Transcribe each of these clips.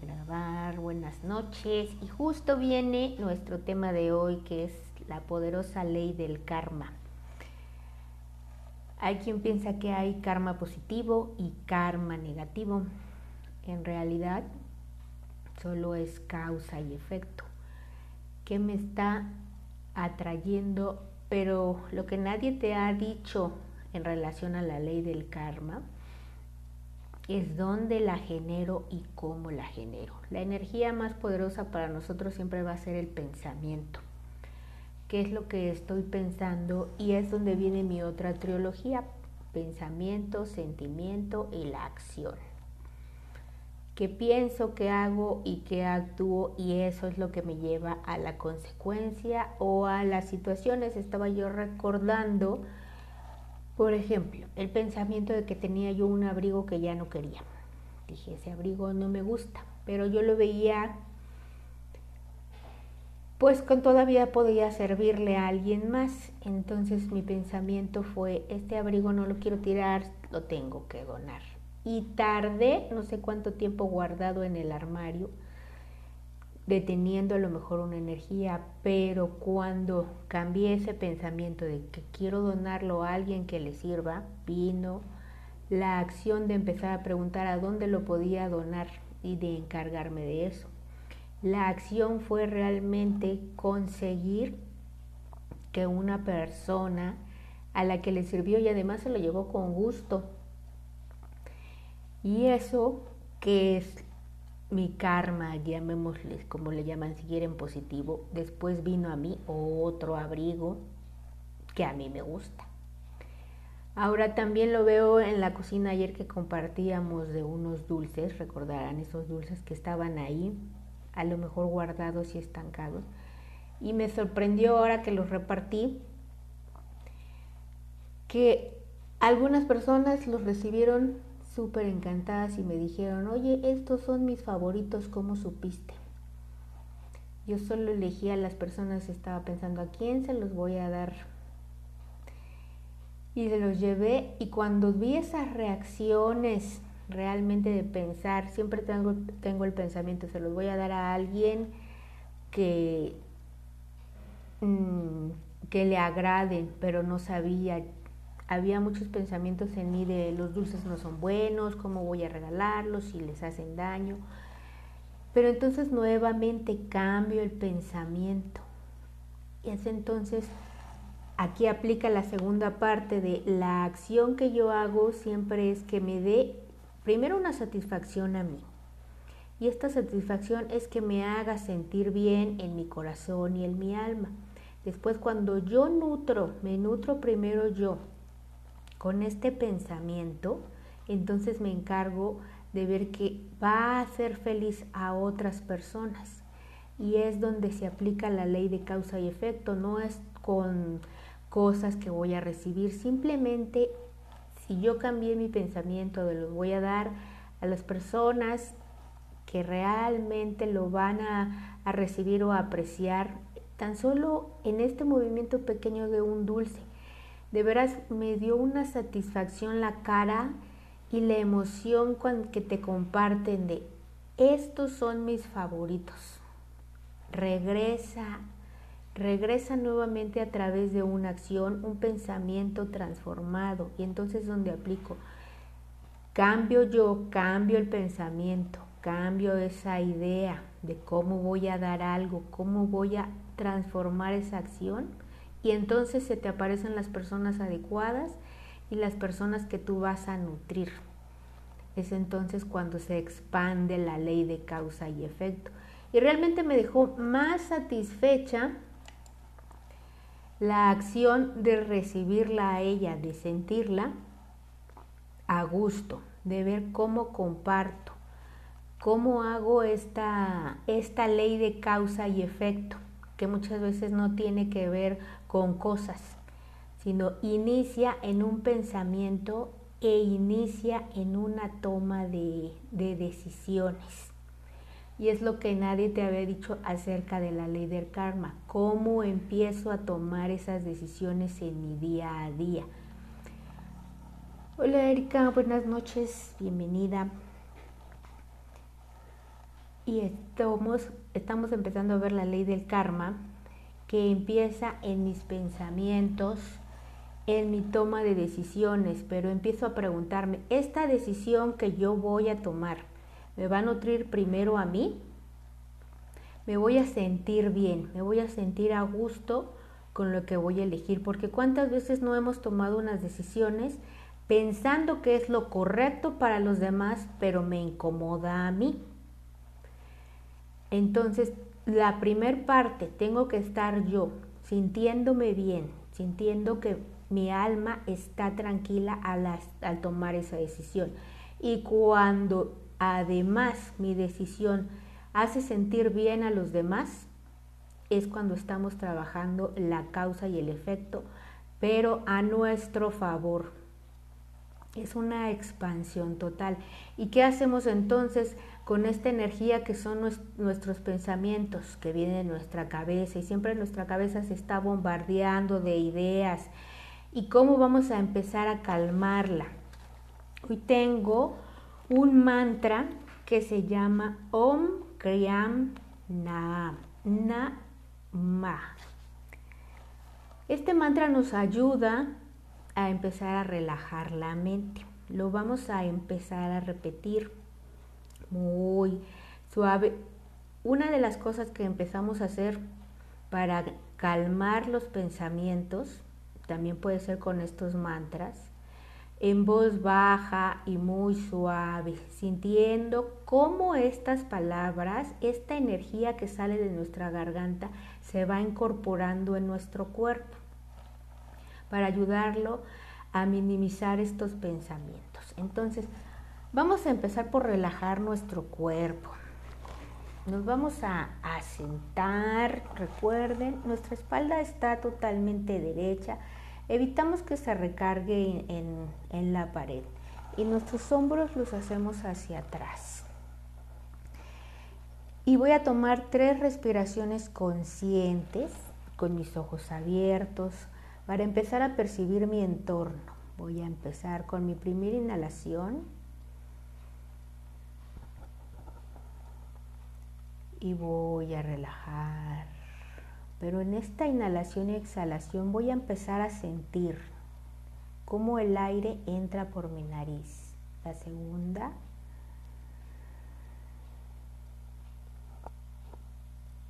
grabar, buenas noches. Y justo viene nuestro tema de hoy que es la poderosa ley del karma. Hay quien piensa que hay karma positivo y karma negativo. En realidad solo es causa y efecto. ¿Qué me está atrayendo? Pero lo que nadie te ha dicho en relación a la ley del karma es dónde la genero y cómo la genero. La energía más poderosa para nosotros siempre va a ser el pensamiento. ¿Qué es lo que estoy pensando? Y es donde viene mi otra trilogía, pensamiento, sentimiento y la acción. ¿Qué pienso, qué hago y qué actúo? Y eso es lo que me lleva a la consecuencia o a las situaciones. Estaba yo recordando por ejemplo, el pensamiento de que tenía yo un abrigo que ya no quería. Dije, ese abrigo no me gusta, pero yo lo veía, pues con todavía podía servirle a alguien más. Entonces mi pensamiento fue, este abrigo no lo quiero tirar, lo tengo que donar. Y tardé no sé cuánto tiempo guardado en el armario deteniendo a lo mejor una energía, pero cuando cambié ese pensamiento de que quiero donarlo a alguien que le sirva, vino la acción de empezar a preguntar a dónde lo podía donar y de encargarme de eso. La acción fue realmente conseguir que una persona a la que le sirvió y además se lo llevó con gusto. Y eso que es mi karma, llamémosles como le llaman si quieren positivo, después vino a mí otro abrigo que a mí me gusta. Ahora también lo veo en la cocina ayer que compartíamos de unos dulces, recordarán esos dulces que estaban ahí, a lo mejor guardados y estancados. Y me sorprendió ahora que los repartí que algunas personas los recibieron súper encantadas y me dijeron, oye, estos son mis favoritos, ¿cómo supiste? Yo solo elegí a las personas, estaba pensando a quién se los voy a dar. Y se los llevé y cuando vi esas reacciones realmente de pensar, siempre tengo, tengo el pensamiento, se los voy a dar a alguien que, mm, que le agraden, pero no sabía había muchos pensamientos en mí de los dulces no son buenos, cómo voy a regalarlos, si les hacen daño. Pero entonces nuevamente cambio el pensamiento. Y es entonces, aquí aplica la segunda parte de la acción que yo hago siempre es que me dé primero una satisfacción a mí. Y esta satisfacción es que me haga sentir bien en mi corazón y en mi alma. Después cuando yo nutro, me nutro primero yo con este pensamiento, entonces me encargo de ver que va a hacer feliz a otras personas. Y es donde se aplica la ley de causa y efecto, no es con cosas que voy a recibir, simplemente si yo cambié mi pensamiento de los voy a dar a las personas que realmente lo van a, a recibir o a apreciar, tan solo en este movimiento pequeño de un dulce de veras me dio una satisfacción la cara y la emoción que te comparten de estos son mis favoritos. Regresa, regresa nuevamente a través de una acción, un pensamiento transformado. Y entonces donde aplico, cambio yo, cambio el pensamiento, cambio esa idea de cómo voy a dar algo, cómo voy a transformar esa acción y entonces se te aparecen las personas adecuadas y las personas que tú vas a nutrir. Es entonces cuando se expande la ley de causa y efecto. Y realmente me dejó más satisfecha la acción de recibirla a ella, de sentirla a gusto, de ver cómo comparto, cómo hago esta, esta ley de causa y efecto, que muchas veces no tiene que ver con cosas, sino inicia en un pensamiento e inicia en una toma de, de decisiones. Y es lo que nadie te había dicho acerca de la ley del karma, cómo empiezo a tomar esas decisiones en mi día a día. Hola Erika, buenas noches, bienvenida. Y estamos empezando a ver la ley del karma que empieza en mis pensamientos, en mi toma de decisiones, pero empiezo a preguntarme, ¿esta decisión que yo voy a tomar me va a nutrir primero a mí? ¿Me voy a sentir bien? ¿Me voy a sentir a gusto con lo que voy a elegir? Porque cuántas veces no hemos tomado unas decisiones pensando que es lo correcto para los demás, pero me incomoda a mí. Entonces, la primer parte, tengo que estar yo sintiéndome bien, sintiendo que mi alma está tranquila al, al tomar esa decisión. Y cuando además mi decisión hace sentir bien a los demás, es cuando estamos trabajando la causa y el efecto, pero a nuestro favor. Es una expansión total. ¿Y qué hacemos entonces con esta energía que son nuestros pensamientos que vienen de nuestra cabeza? Y siempre nuestra cabeza se está bombardeando de ideas. ¿Y cómo vamos a empezar a calmarla? Hoy tengo un mantra que se llama Om Kriam Naam. Ma. Este mantra nos ayuda a empezar a relajar la mente. Lo vamos a empezar a repetir muy suave. Una de las cosas que empezamos a hacer para calmar los pensamientos, también puede ser con estos mantras, en voz baja y muy suave, sintiendo cómo estas palabras, esta energía que sale de nuestra garganta, se va incorporando en nuestro cuerpo para ayudarlo a minimizar estos pensamientos. Entonces, vamos a empezar por relajar nuestro cuerpo. Nos vamos a, sentar, recuerden, nuestra espalda está totalmente derecha, evitamos que se recargue en la pared y nuestros hombros los hacemos hacia atrás. Y voy a tomar tres respiraciones conscientes con mis ojos abiertos, para empezar a percibir mi entorno, voy a empezar con mi primera inhalación. Y voy a relajar. Pero en esta inhalación y exhalación voy a empezar a sentir cómo el aire entra por mi nariz. La segunda.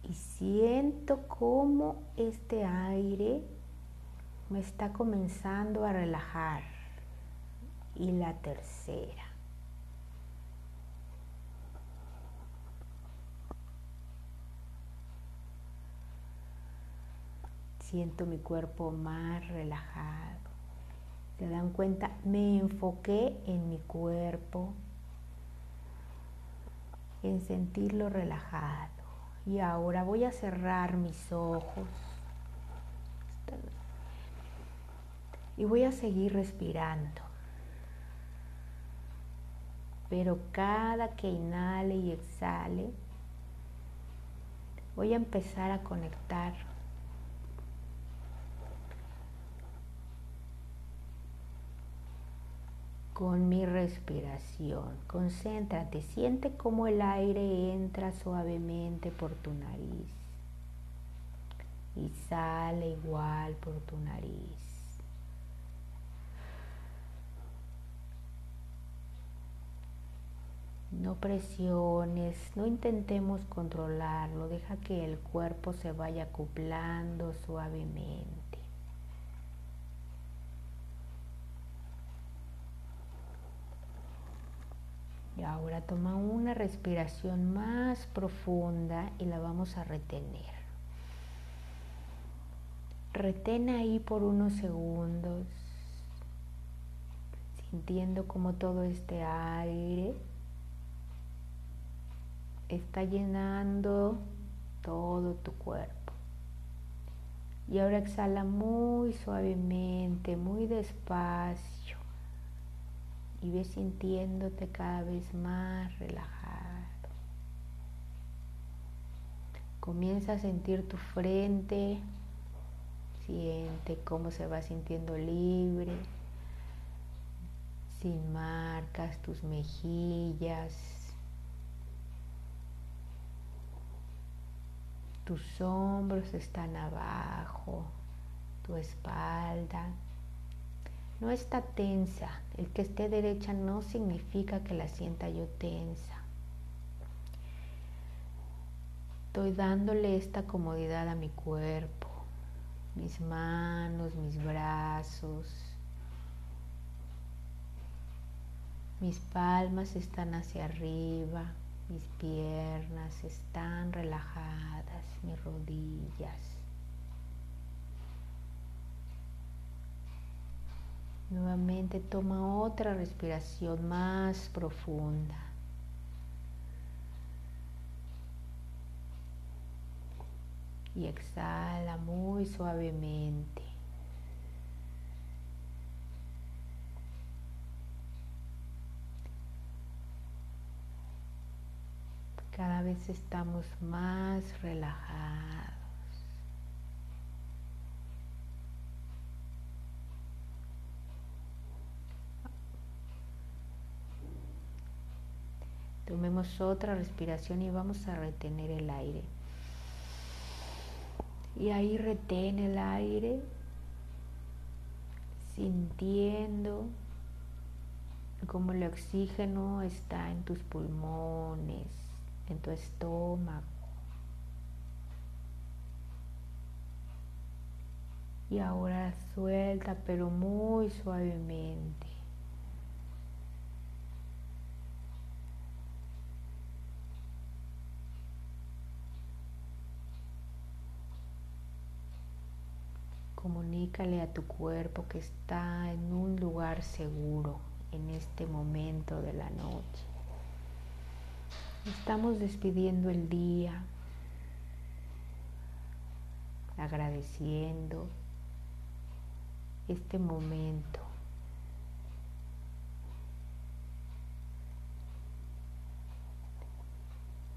Y siento cómo este aire me está comenzando a relajar. Y la tercera. Siento mi cuerpo más relajado. ¿Se dan cuenta? Me enfoqué en mi cuerpo, en sentirlo relajado. Y ahora voy a cerrar mis ojos y voy a seguir respirando. Pero cada que inhale y exhale, voy a empezar a conectar con mi respiración. Concéntrate, siente cómo el aire entra suavemente por tu nariz y sale igual por tu nariz. No presiones, no intentemos controlarlo, deja que el cuerpo se vaya acoplando suavemente. Y ahora toma una respiración más profunda y la vamos a retener. Retén ahí por unos segundos, sintiendo como todo este aire está llenando todo tu cuerpo. Y ahora exhala muy suavemente, muy despacio. Y ve sintiéndote cada vez más relajado. Comienza a sentir tu frente. Siente cómo se va sintiendo libre. Sin marcas, tus mejillas, Tus hombros están abajo, tu espalda. No está tensa. El que esté derecha no significa que la sienta yo tensa. Estoy dándole esta comodidad a mi cuerpo, mis manos, mis brazos. Mis palmas están hacia arriba, mis piernas están relajadas, mis rodillas. Nuevamente toma otra respiración más profunda. Y exhala muy suavemente. Cada vez estamos más relajados. Tomemos otra respiración y vamos a retener el aire. Y ahí retén el aire, sintiendo cómo el oxígeno está en tus pulmones, en tu estómago. Y ahora suelta, pero muy suavemente. Comunícale a tu cuerpo que está en un lugar seguro en este momento de la noche. Estamos despidiendo el día, agradeciendo este momento.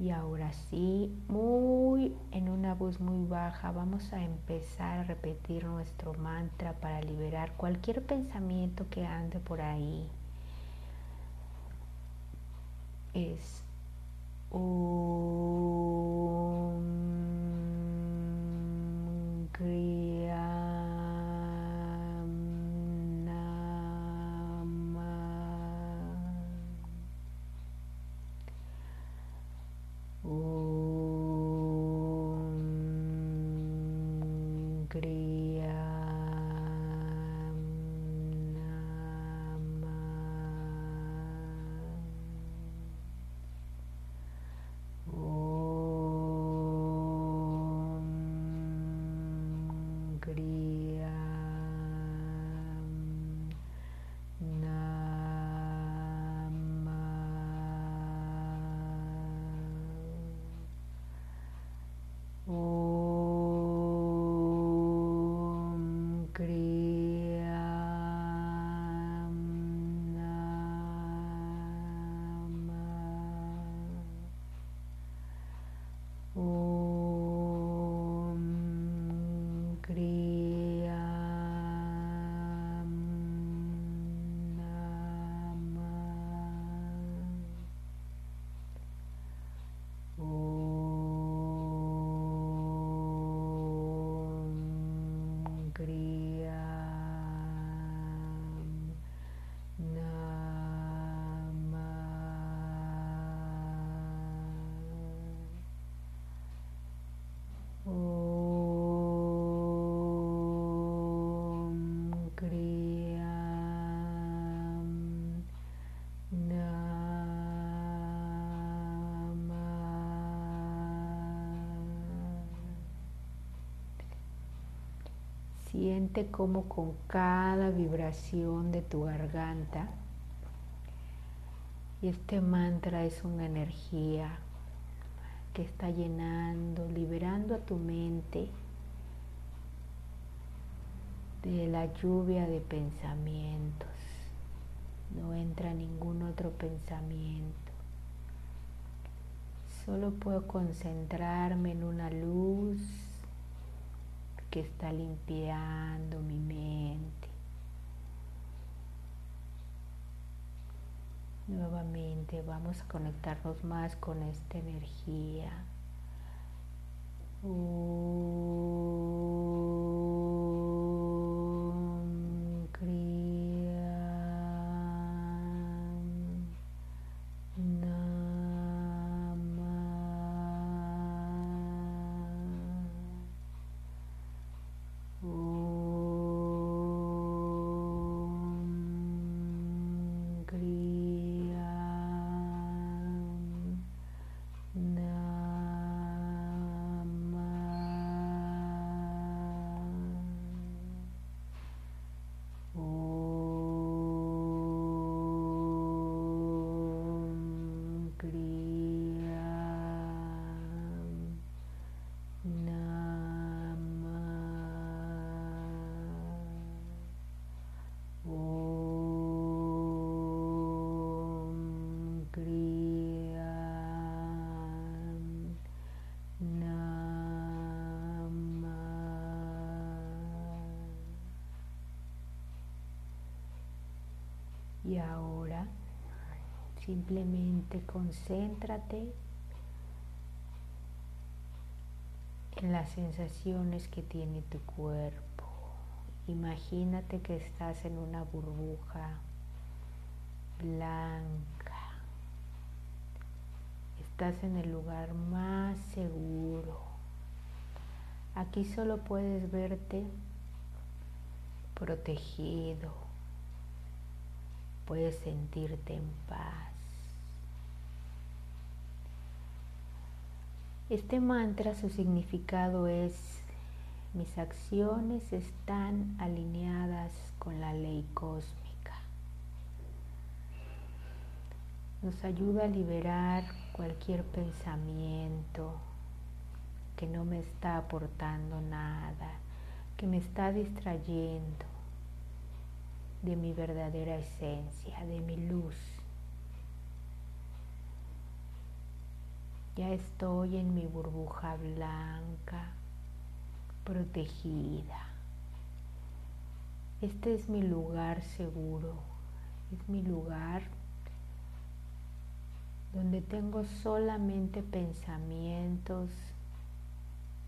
Y ahora sí, muy en una voz muy baja, vamos a empezar a repetir nuestro mantra para liberar cualquier pensamiento que ande por ahí. Es Siente como con cada vibración de tu garganta, este mantra es una energía que está llenando, liberando a tu mente de la lluvia de pensamientos. No entra ningún otro pensamiento. Solo puedo concentrarme en una luz que está limpiando mi mente. Nuevamente vamos a conectarnos más con esta energía Y ahora simplemente concéntrate en las sensaciones que tiene tu cuerpo. Imagínate que estás en una burbuja blanca. Estás en el lugar más seguro. Aquí solo puedes verte protegido puedes sentirte en paz. Este mantra, su significado es, mis acciones están alineadas con la ley cósmica. Nos ayuda a liberar cualquier pensamiento que no me está aportando nada, que me está distrayendo de mi verdadera esencia, de mi luz. Ya estoy en mi burbuja blanca, protegida. Este es mi lugar seguro, es mi lugar donde tengo solamente pensamientos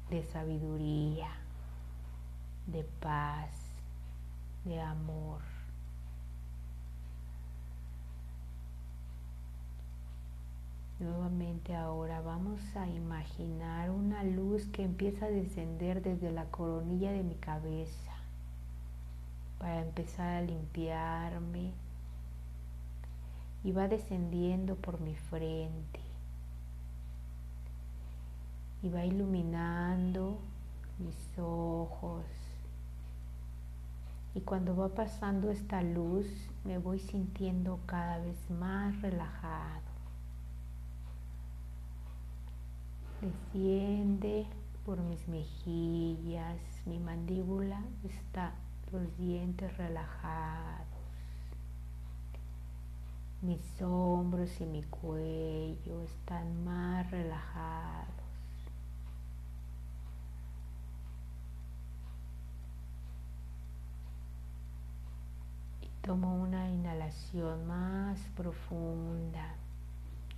de sabiduría, de paz, de amor. Nuevamente ahora vamos a imaginar una luz que empieza a descender desde la coronilla de mi cabeza para empezar a limpiarme y va descendiendo por mi frente y va iluminando mis ojos. Y cuando va pasando esta luz me voy sintiendo cada vez más relajado desciende por mis mejillas, mi mandíbula está los dientes relajados, mis hombros y mi cuello están más relajados. Y tomo una inhalación más profunda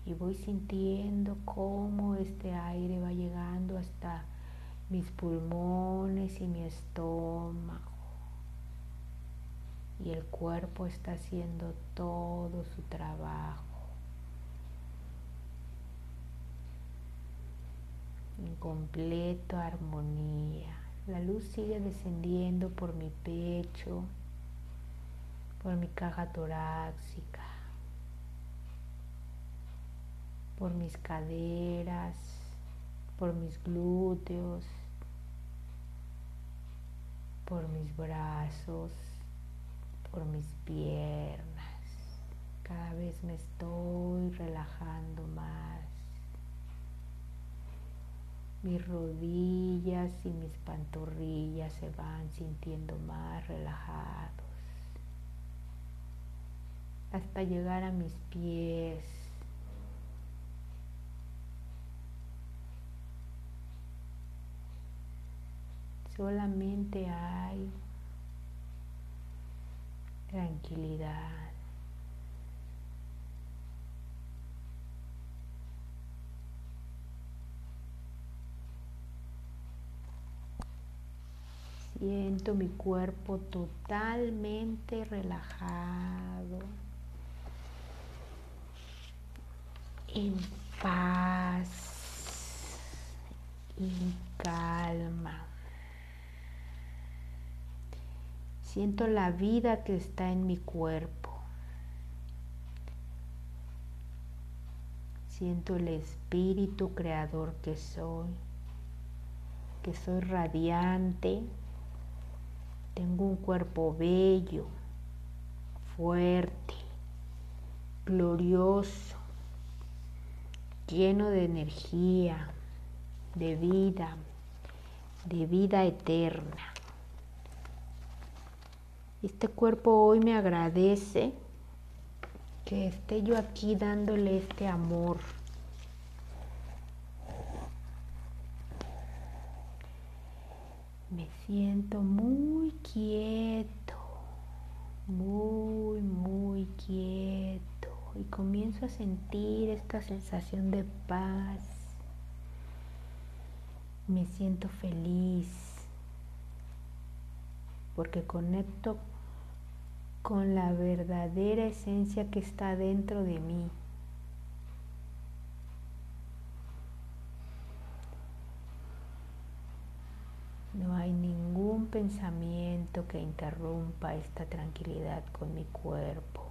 y voy sintiendo cómo este aire va llegando hasta mis pulmones y mi estómago. Y el cuerpo está haciendo todo su trabajo. En completa armonía. La luz sigue descendiendo por mi pecho, por mi caja torácica por mis caderas, por mis glúteos, por mis brazos, por mis piernas. Cada vez me estoy relajando más. Mis rodillas y mis pantorrillas se van sintiendo más relajados. Hasta llegar a mis pies solamente hay tranquilidad. Siento mi cuerpo totalmente relajado, en paz, en calma. Siento la vida que está en mi cuerpo. Siento el espíritu creador que soy, que soy radiante, tengo un cuerpo bello, fuerte, glorioso, lleno de energía, de vida, de vida eterna. Este cuerpo hoy me agradece que esté yo aquí dándole este amor. Me siento muy quieto, muy, muy quieto y comienzo a sentir esta sensación de paz. Me siento feliz porque conecto con la verdadera esencia que está dentro de mí. No hay ningún pensamiento que interrumpa esta tranquilidad con mi cuerpo.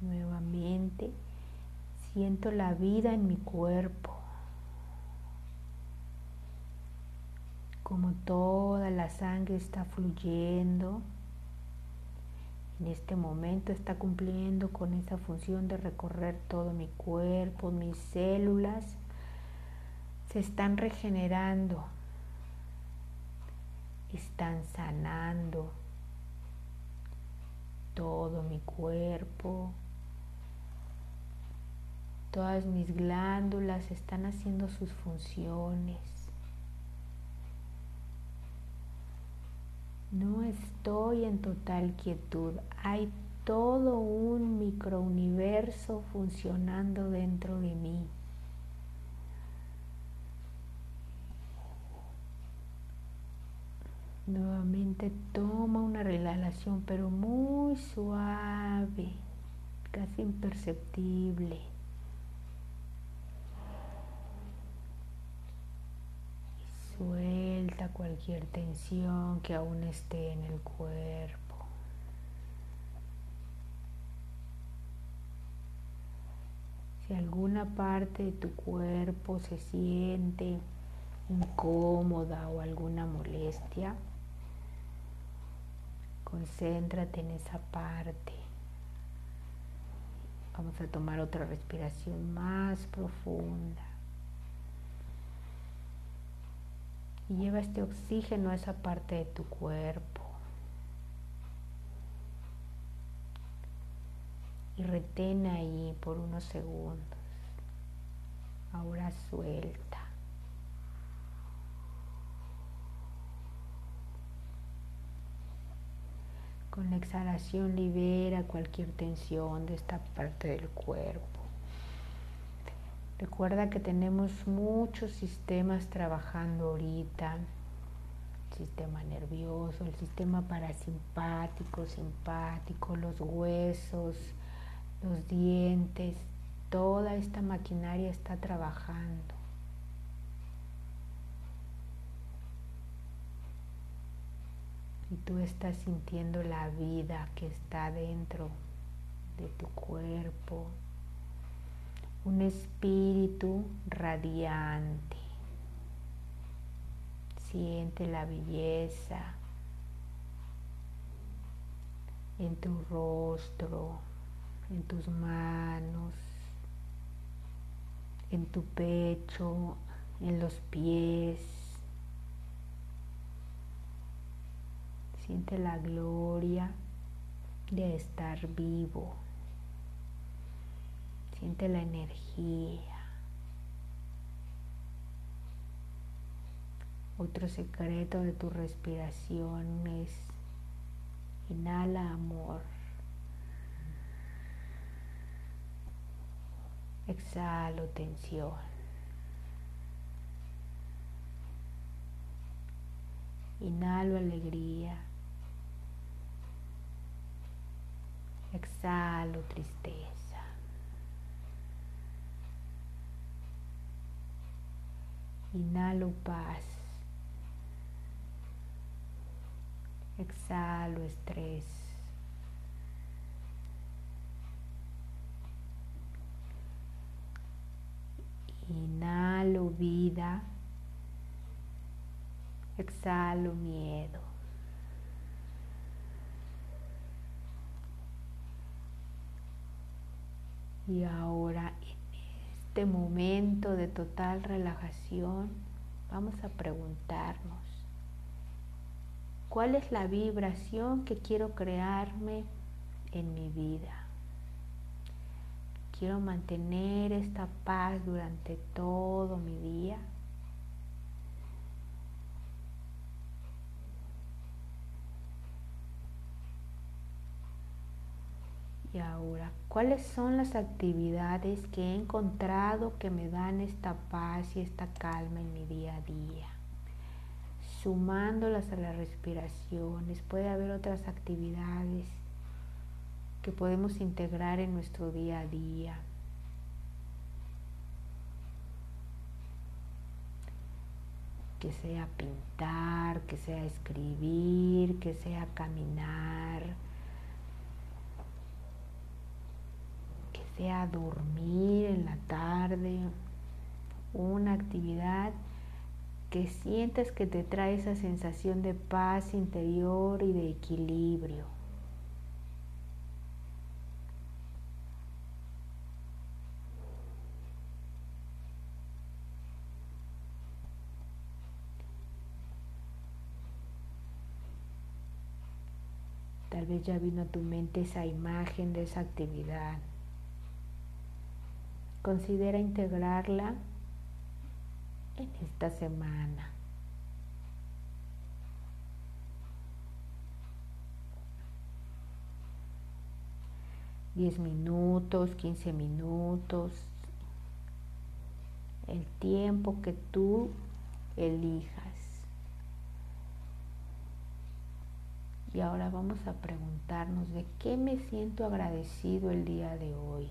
Nuevamente siento la vida en mi cuerpo. Como toda la sangre está fluyendo. En este momento está cumpliendo con esa función de recorrer todo mi cuerpo, mis células se están regenerando, están sanando todo mi cuerpo, todas mis glándulas están haciendo sus funciones. No estoy en total quietud. Hay todo un microuniverso funcionando dentro de mí. Nuevamente toma una relación pero muy suave, casi imperceptible. Suelta cualquier tensión que aún esté en el cuerpo. Si alguna parte de tu cuerpo se siente incómoda o alguna molestia, concéntrate en esa parte. Vamos a tomar otra respiración más profunda. Y lleva este oxígeno a esa parte de tu cuerpo. Y retén ahí por unos segundos. Ahora suelta. Con la exhalación libera cualquier tensión de esta parte del cuerpo. Recuerda que tenemos muchos sistemas trabajando ahorita. El sistema nervioso, el sistema parasimpático, simpático, los huesos, los dientes, toda esta maquinaria está trabajando. Y tú estás sintiendo la vida que está dentro de tu cuerpo, un espíritu radiante. Siente la belleza en tu rostro, en tus manos, en tu pecho, en los pies. Siente la gloria de estar vivo. Siente la energía. Otro secreto de tu respiración es inhala amor. Exhalo tensión. Inhalo alegría. Exhalo tristeza. Inhalo paz. Exhalo estrés. Inhalo vida. Exhalo miedo. Y ahora este momento de total relajación vamos a preguntarnos, ¿cuál es la vibración que quiero crearme en mi vida? Quiero mantener esta paz durante todo mi día. Y ahora, ¿cuáles son las actividades que he encontrado que me dan esta paz y esta calma en mi día a día? Sumándolas a las respiraciones, puede haber otras actividades que podemos integrar en nuestro día a día. Que sea pintar, que sea escribir, que sea caminar sea dormir en la tarde, una actividad que sientas que te trae esa sensación de paz interior y de equilibrio. Tal vez ya vino a tu mente esa imagen de esa actividad. Considera integrarla en esta semana. Diez minutos, quince minutos, el tiempo que tú elijas. Y ahora vamos a preguntarnos de qué me siento agradecido el día de hoy.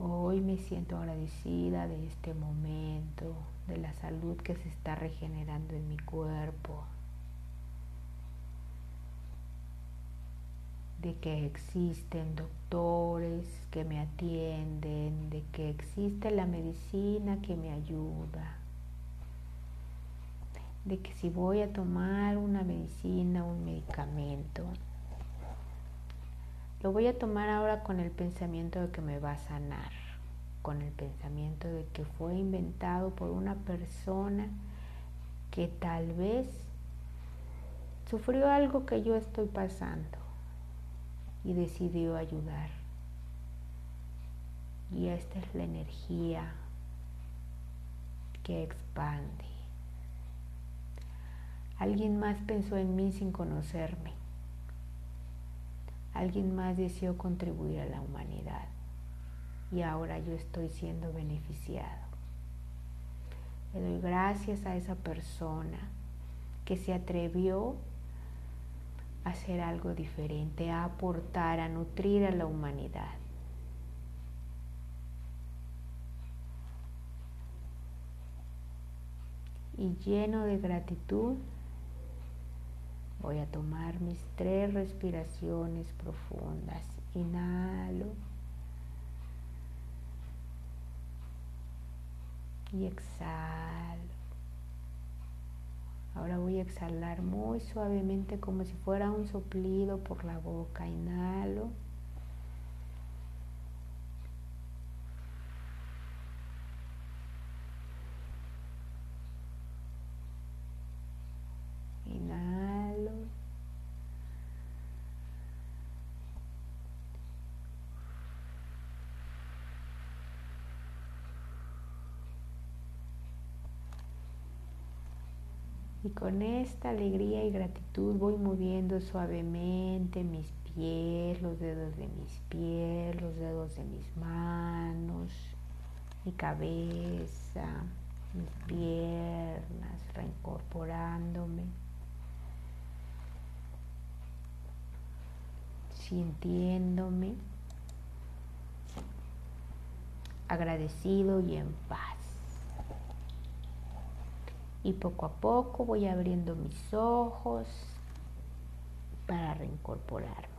Hoy me siento agradecida de este momento, de la salud que se está regenerando en mi cuerpo, de que existen doctores que me atienden, de que existe la medicina que me ayuda, de que si voy a tomar una medicina, un medicamento, lo voy a tomar ahora con el pensamiento de que me va a sanar, con el pensamiento de que fue inventado por una persona que tal vez sufrió algo que yo estoy pasando y decidió ayudar. Y esta es la energía que expande. Alguien más pensó en mí sin conocerme alguien más deseó contribuir a la humanidad y ahora yo estoy siendo beneficiado. Le doy gracias a esa persona que se atrevió a hacer algo diferente, a aportar, a nutrir a la humanidad. Y lleno de gratitud, Voy a tomar mis tres respiraciones profundas. Inhalo. Y exhalo. Ahora voy a exhalar muy suavemente como si fuera un soplido por la boca. Inhalo. Y con esta alegría y gratitud voy moviendo suavemente mis pies, los dedos de mis pies, los dedos de mis manos, mi cabeza, mis piernas, reincorporándome, sintiéndome agradecido y en paz. Y poco a poco voy abriendo mis ojos para reincorporarme.